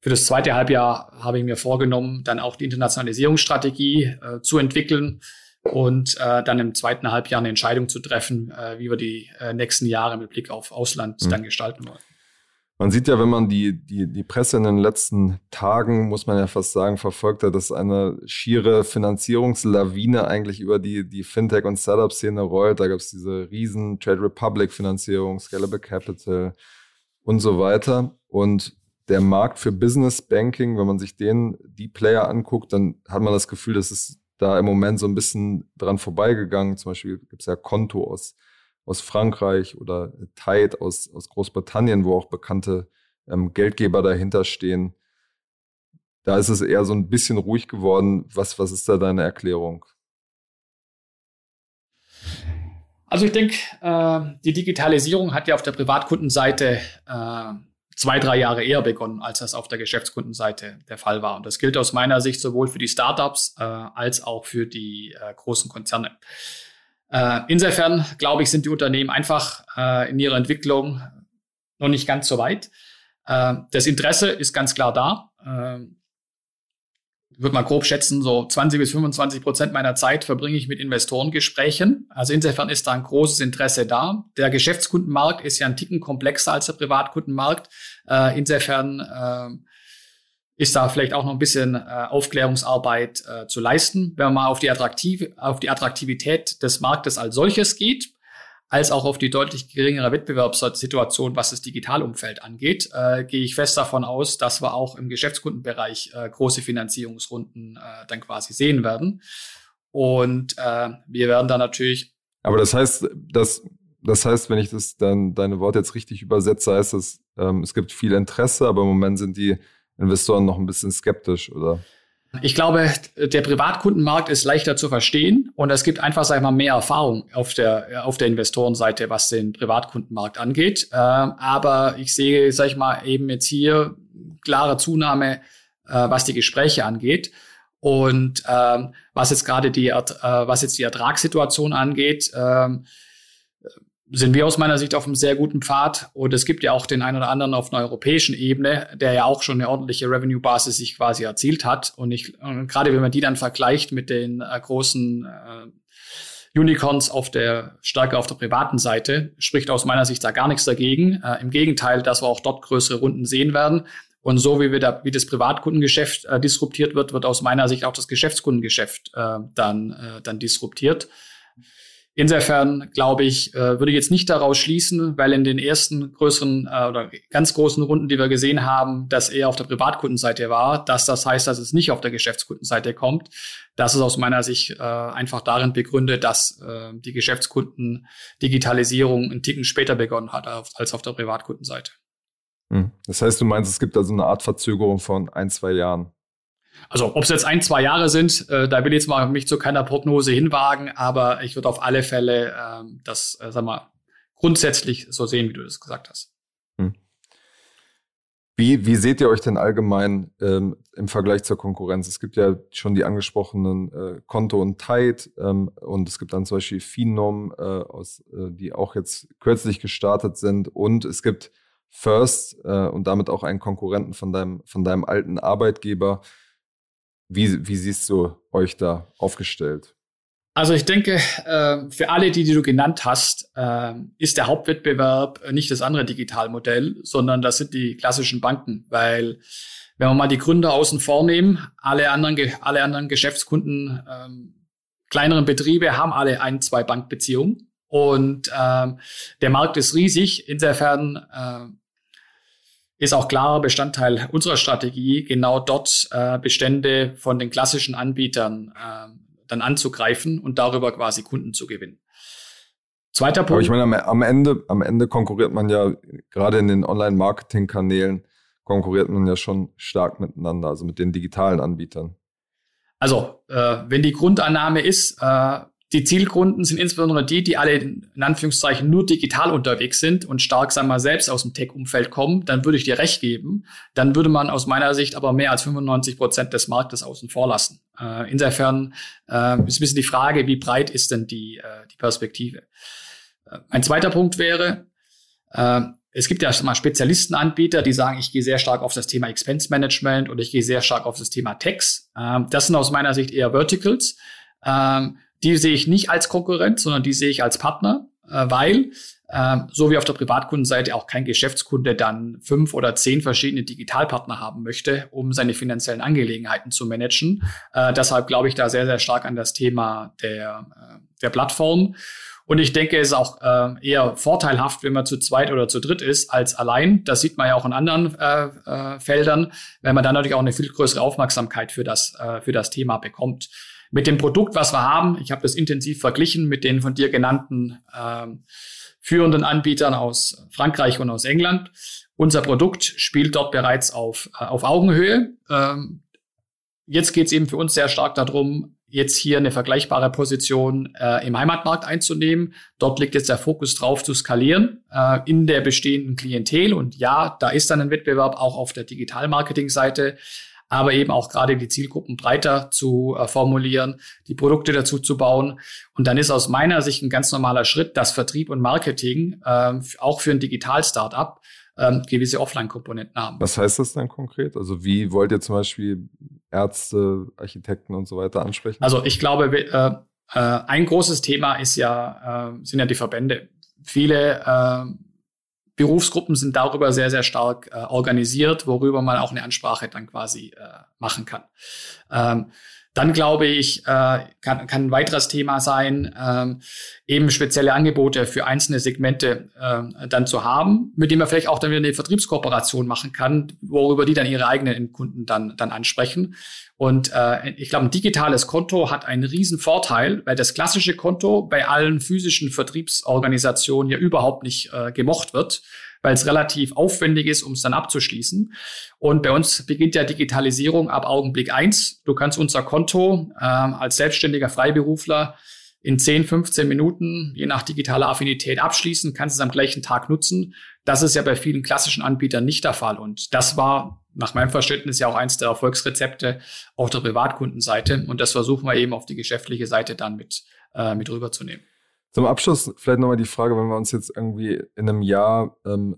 Für das zweite Halbjahr habe ich mir vorgenommen, dann auch die Internationalisierungsstrategie äh, zu entwickeln und äh, dann im zweiten Halbjahr eine Entscheidung zu treffen, äh, wie wir die äh, nächsten Jahre mit Blick auf Ausland mhm. dann gestalten wollen. Man sieht ja, wenn man die, die, die Presse in den letzten Tagen, muss man ja fast sagen, verfolgt hat, dass eine schiere Finanzierungslawine eigentlich über die, die Fintech- und Startup-Szene rollt. Da gab es diese riesen Trade Republic-Finanzierung, Scalable Capital und so weiter. Und der Markt für Business Banking, wenn man sich den, die Player anguckt, dann hat man das Gefühl, dass es da im Moment so ein bisschen dran vorbeigegangen. Zum Beispiel gibt es ja Konto aus aus Frankreich oder Tide aus, aus Großbritannien, wo auch bekannte ähm, Geldgeber dahinter stehen. Da ist es eher so ein bisschen ruhig geworden. Was, was ist da deine Erklärung? Also ich denke, äh, die Digitalisierung hat ja auf der Privatkundenseite äh, zwei, drei Jahre eher begonnen, als das auf der Geschäftskundenseite der Fall war. Und das gilt aus meiner Sicht sowohl für die Startups äh, als auch für die äh, großen Konzerne. Äh, insofern, glaube ich, sind die Unternehmen einfach äh, in ihrer Entwicklung noch nicht ganz so weit. Äh, das Interesse ist ganz klar da. Äh, würde mal grob schätzen, so 20 bis 25 Prozent meiner Zeit verbringe ich mit Investorengesprächen. Also insofern ist da ein großes Interesse da. Der Geschäftskundenmarkt ist ja ein Ticken komplexer als der Privatkundenmarkt. Äh, insofern äh, ist da vielleicht auch noch ein bisschen äh, Aufklärungsarbeit äh, zu leisten, wenn man mal auf die, Attraktiv auf die Attraktivität des Marktes als solches geht, als auch auf die deutlich geringere Wettbewerbssituation, was das Digitalumfeld angeht, äh, gehe ich fest davon aus, dass wir auch im Geschäftskundenbereich äh, große Finanzierungsrunden äh, dann quasi sehen werden. Und äh, wir werden da natürlich. Aber das heißt, dass das heißt, wenn ich das dann deine Worte jetzt richtig übersetze, heißt das, ähm, es gibt viel Interesse, aber im Moment sind die Investoren noch ein bisschen skeptisch, oder? Ich glaube, der Privatkundenmarkt ist leichter zu verstehen und es gibt einfach, sag ich mal, mehr Erfahrung auf der, auf der Investorenseite, was den Privatkundenmarkt angeht. Äh, aber ich sehe, sag ich mal, eben jetzt hier klare Zunahme, äh, was die Gespräche angeht. Und ähm, was jetzt gerade die, äh, was jetzt die Ertragssituation angeht, ähm, sind wir aus meiner Sicht auf einem sehr guten Pfad. Und es gibt ja auch den einen oder anderen auf einer europäischen Ebene, der ja auch schon eine ordentliche Revenue-Basis sich quasi erzielt hat. Und, ich, und gerade wenn man die dann vergleicht mit den äh, großen äh, Unicorns auf der stärker auf der privaten Seite, spricht aus meiner Sicht da gar nichts dagegen. Äh, Im Gegenteil, dass wir auch dort größere Runden sehen werden. Und so wie wir da, wie das Privatkundengeschäft äh, disruptiert wird, wird aus meiner Sicht auch das Geschäftskundengeschäft äh, dann, äh, dann disruptiert. Insofern glaube ich, äh, würde ich jetzt nicht daraus schließen, weil in den ersten größeren äh, oder ganz großen Runden, die wir gesehen haben, dass er auf der Privatkundenseite war, dass das heißt, dass es nicht auf der Geschäftskundenseite kommt. Das ist aus meiner Sicht äh, einfach darin begründet, dass die Geschäftskunden Digitalisierung einen Ticken später begonnen hat als auf der Privatkundenseite. Hm. Das heißt, du meinst, es gibt also eine Art Verzögerung von ein, zwei Jahren. Also ob es jetzt ein, zwei Jahre sind, äh, da will ich jetzt mal mich zu keiner Prognose hinwagen, aber ich würde auf alle Fälle äh, das, äh, sag mal, grundsätzlich so sehen, wie du das gesagt hast. Hm. Wie, wie seht ihr euch denn allgemein ähm, im Vergleich zur Konkurrenz? Es gibt ja schon die angesprochenen äh, Konto und Tide ähm, und es gibt dann zum Beispiel Finom, äh, aus, äh, die auch jetzt kürzlich gestartet sind und es gibt First äh, und damit auch einen Konkurrenten von deinem, von deinem alten Arbeitgeber. Wie, wie siehst du euch da aufgestellt? Also ich denke, äh, für alle, die, die du genannt hast, äh, ist der Hauptwettbewerb nicht das andere Digitalmodell, sondern das sind die klassischen Banken, weil wenn wir mal die Gründer außen vornehmen, alle anderen, alle anderen Geschäftskunden, ähm, kleineren Betriebe haben alle ein, zwei Bankbeziehungen und ähm, der Markt ist riesig. Insofern äh, ist auch klarer Bestandteil unserer Strategie, genau dort äh, Bestände von den klassischen Anbietern äh, dann anzugreifen und darüber quasi Kunden zu gewinnen. Zweiter Punkt. Aber ich meine, am Ende, am Ende konkurriert man ja gerade in den Online-Marketing-Kanälen konkurriert man ja schon stark miteinander, also mit den digitalen Anbietern. Also, äh, wenn die Grundannahme ist, äh, die Zielkunden sind insbesondere die, die alle in Anführungszeichen nur digital unterwegs sind und stark, sagen wir mal, selbst aus dem Tech-Umfeld kommen, dann würde ich dir recht geben. Dann würde man aus meiner Sicht aber mehr als 95 Prozent des Marktes außen vor lassen. Äh, insofern äh, ist ein bisschen die Frage, wie breit ist denn die, äh, die Perspektive? Äh, ein zweiter Punkt wäre, äh, es gibt ja mal Spezialistenanbieter, die sagen, ich gehe sehr stark auf das Thema Expense Management und ich gehe sehr stark auf das Thema Text. Ähm, das sind aus meiner Sicht eher Verticals. Ähm, die sehe ich nicht als Konkurrent, sondern die sehe ich als Partner, äh, weil äh, so wie auf der Privatkundenseite auch kein Geschäftskunde dann fünf oder zehn verschiedene Digitalpartner haben möchte, um seine finanziellen Angelegenheiten zu managen. Äh, deshalb glaube ich da sehr, sehr stark an das Thema der, äh, der Plattform. Und ich denke, es ist auch äh, eher vorteilhaft, wenn man zu zweit oder zu dritt ist, als allein. Das sieht man ja auch in anderen äh, äh, Feldern, wenn man dann natürlich auch eine viel größere Aufmerksamkeit für das, äh, für das Thema bekommt mit dem Produkt, was wir haben, ich habe das intensiv verglichen mit den von dir genannten ähm, führenden Anbietern aus Frankreich und aus England. Unser Produkt spielt dort bereits auf, äh, auf Augenhöhe. Ähm, jetzt geht es eben für uns sehr stark darum, jetzt hier eine vergleichbare Position äh, im Heimatmarkt einzunehmen. Dort liegt jetzt der Fokus drauf zu skalieren äh, in der bestehenden Klientel. Und ja, da ist dann ein Wettbewerb auch auf der Digital-Marketing-Seite aber eben auch gerade die Zielgruppen breiter zu äh, formulieren, die Produkte dazu zu bauen. Und dann ist aus meiner Sicht ein ganz normaler Schritt, dass Vertrieb und Marketing ähm, auch für ein Digital-Startup ähm, gewisse Offline-Komponenten haben. Was heißt das dann konkret? Also wie wollt ihr zum Beispiel Ärzte, Architekten und so weiter ansprechen? Also ich glaube, äh, äh, ein großes Thema ist ja, äh, sind ja die Verbände. Viele äh, Berufsgruppen sind darüber sehr, sehr stark äh, organisiert, worüber man auch eine Ansprache dann quasi äh, machen kann. Ähm, dann glaube ich, äh, kann, kann ein weiteres Thema sein, ähm, eben spezielle Angebote für einzelne Segmente äh, dann zu haben, mit dem man vielleicht auch dann wieder eine Vertriebskooperation machen kann, worüber die dann ihre eigenen Kunden dann, dann ansprechen. Und äh, ich glaube, ein digitales Konto hat einen riesen Vorteil, weil das klassische Konto bei allen physischen Vertriebsorganisationen ja überhaupt nicht äh, gemocht wird weil es relativ aufwendig ist, um es dann abzuschließen. Und bei uns beginnt ja Digitalisierung ab Augenblick eins. Du kannst unser Konto ähm, als selbstständiger Freiberufler in 10, 15 Minuten, je nach digitaler Affinität, abschließen, kannst es am gleichen Tag nutzen. Das ist ja bei vielen klassischen Anbietern nicht der Fall. Und das war nach meinem Verständnis ja auch eins der Erfolgsrezepte auf der Privatkundenseite. Und das versuchen wir eben auf die geschäftliche Seite dann mit, äh, mit rüberzunehmen. Zum Abschluss vielleicht nochmal die Frage, wenn wir uns jetzt irgendwie in einem Jahr ähm,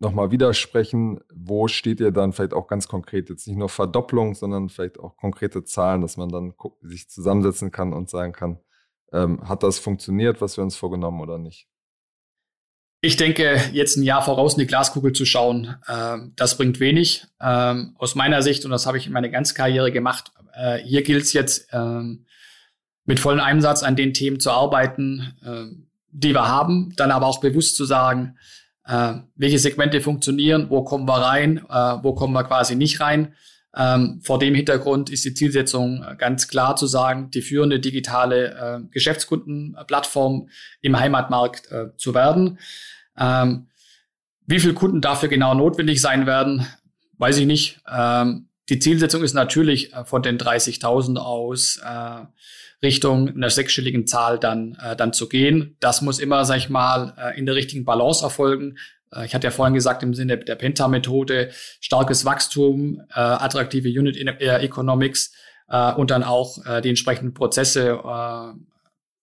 nochmal widersprechen, wo steht ihr dann vielleicht auch ganz konkret, jetzt nicht nur Verdopplung, sondern vielleicht auch konkrete Zahlen, dass man dann sich zusammensetzen kann und sagen kann, ähm, hat das funktioniert, was wir uns vorgenommen oder nicht? Ich denke, jetzt ein Jahr voraus in die Glaskugel zu schauen, äh, das bringt wenig. Ähm, aus meiner Sicht, und das habe ich in meiner ganzen Karriere gemacht, äh, hier gilt es jetzt, ähm, mit vollem Einsatz an den Themen zu arbeiten, äh, die wir haben, dann aber auch bewusst zu sagen, äh, welche Segmente funktionieren, wo kommen wir rein, äh, wo kommen wir quasi nicht rein. Ähm, vor dem Hintergrund ist die Zielsetzung ganz klar zu sagen, die führende digitale äh, Geschäftskundenplattform im Heimatmarkt äh, zu werden. Ähm, wie viele Kunden dafür genau notwendig sein werden, weiß ich nicht. Ähm, die Zielsetzung ist natürlich äh, von den 30.000 aus äh, Richtung einer sechsstelligen Zahl dann, äh, dann zu gehen. Das muss immer, sag ich mal, äh, in der richtigen Balance erfolgen. Äh, ich hatte ja vorhin gesagt, im Sinne der Penta-Methode, starkes Wachstum, äh, attraktive Unit äh, Economics äh, und dann auch äh, die entsprechenden Prozesse äh,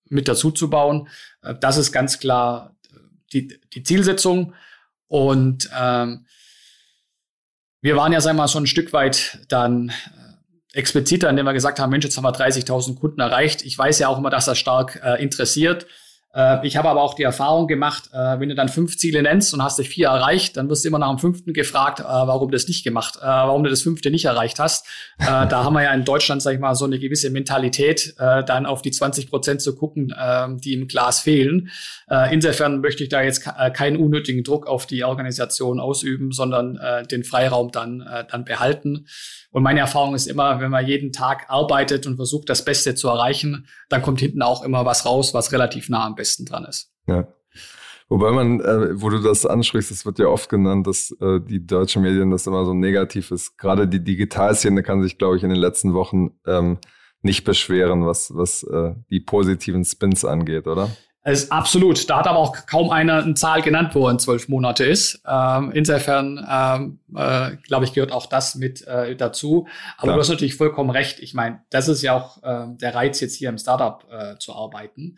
mit dazu zu bauen. Äh, das ist ganz klar die, die Zielsetzung. Und ähm, wir waren ja, sagen wir mal, schon ein Stück weit dann äh, expliziter, indem wir gesagt haben, Mensch, jetzt haben wir 30.000 Kunden erreicht. Ich weiß ja auch immer, dass das stark äh, interessiert. Äh, ich habe aber auch die Erfahrung gemacht, äh, wenn du dann fünf Ziele nennst und hast du vier erreicht, dann wirst du immer nach dem fünften gefragt, äh, warum du das nicht gemacht, warum du das fünfte nicht erreicht hast. da haben wir ja in Deutschland, sag ich mal, so eine gewisse Mentalität, dann auf die 20 Prozent zu gucken, die im Glas fehlen. insofern möchte ich da jetzt keinen unnötigen Druck auf die Organisation ausüben, sondern den Freiraum dann, dann behalten. Und meine Erfahrung ist immer, wenn man jeden Tag arbeitet und versucht, das Beste zu erreichen, dann kommt hinten auch immer was raus, was relativ nah am besten dran ist. Ja. Wobei man, äh, wo du das ansprichst, es wird ja oft genannt, dass äh, die deutschen Medien das immer so negativ ist. Gerade die Digitalszene kann sich, glaube ich, in den letzten Wochen ähm, nicht beschweren, was, was äh, die positiven Spins angeht, oder? Es ist absolut. Da hat aber auch kaum einer eine Zahl genannt, wo er in zwölf Monate ist. Ähm, insofern, ähm, äh, glaube ich, gehört auch das mit äh, dazu. Aber Klar. du hast natürlich vollkommen recht. Ich meine, das ist ja auch äh, der Reiz, jetzt hier im Startup äh, zu arbeiten.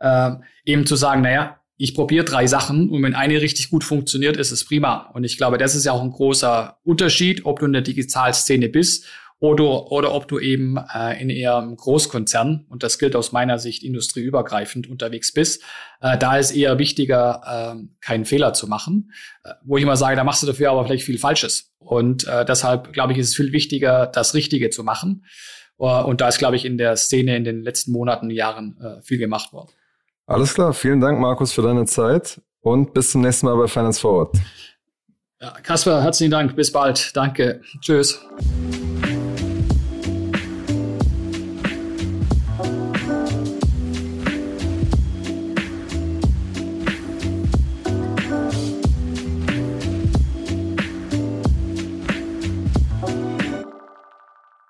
Ähm, eben zu sagen, naja, ich probiere drei Sachen und wenn eine richtig gut funktioniert, ist es prima. Und ich glaube, das ist ja auch ein großer Unterschied, ob du in der Digitalszene bist oder, oder ob du eben äh, in eher einem Großkonzern, und das gilt aus meiner Sicht industrieübergreifend, unterwegs bist. Äh, da ist eher wichtiger, äh, keinen Fehler zu machen, äh, wo ich immer sage, da machst du dafür aber vielleicht viel Falsches. Und äh, deshalb, glaube ich, ist es viel wichtiger, das Richtige zu machen. Uh, und da ist, glaube ich, in der Szene in den letzten Monaten, Jahren äh, viel gemacht worden. Alles klar, vielen Dank, Markus, für deine Zeit und bis zum nächsten Mal bei Finance Forward. Ja, Kasper, herzlichen Dank, bis bald. Danke. Tschüss.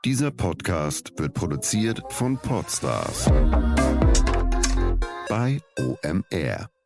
Dieser Podcast wird produziert von Podstars bei OMR.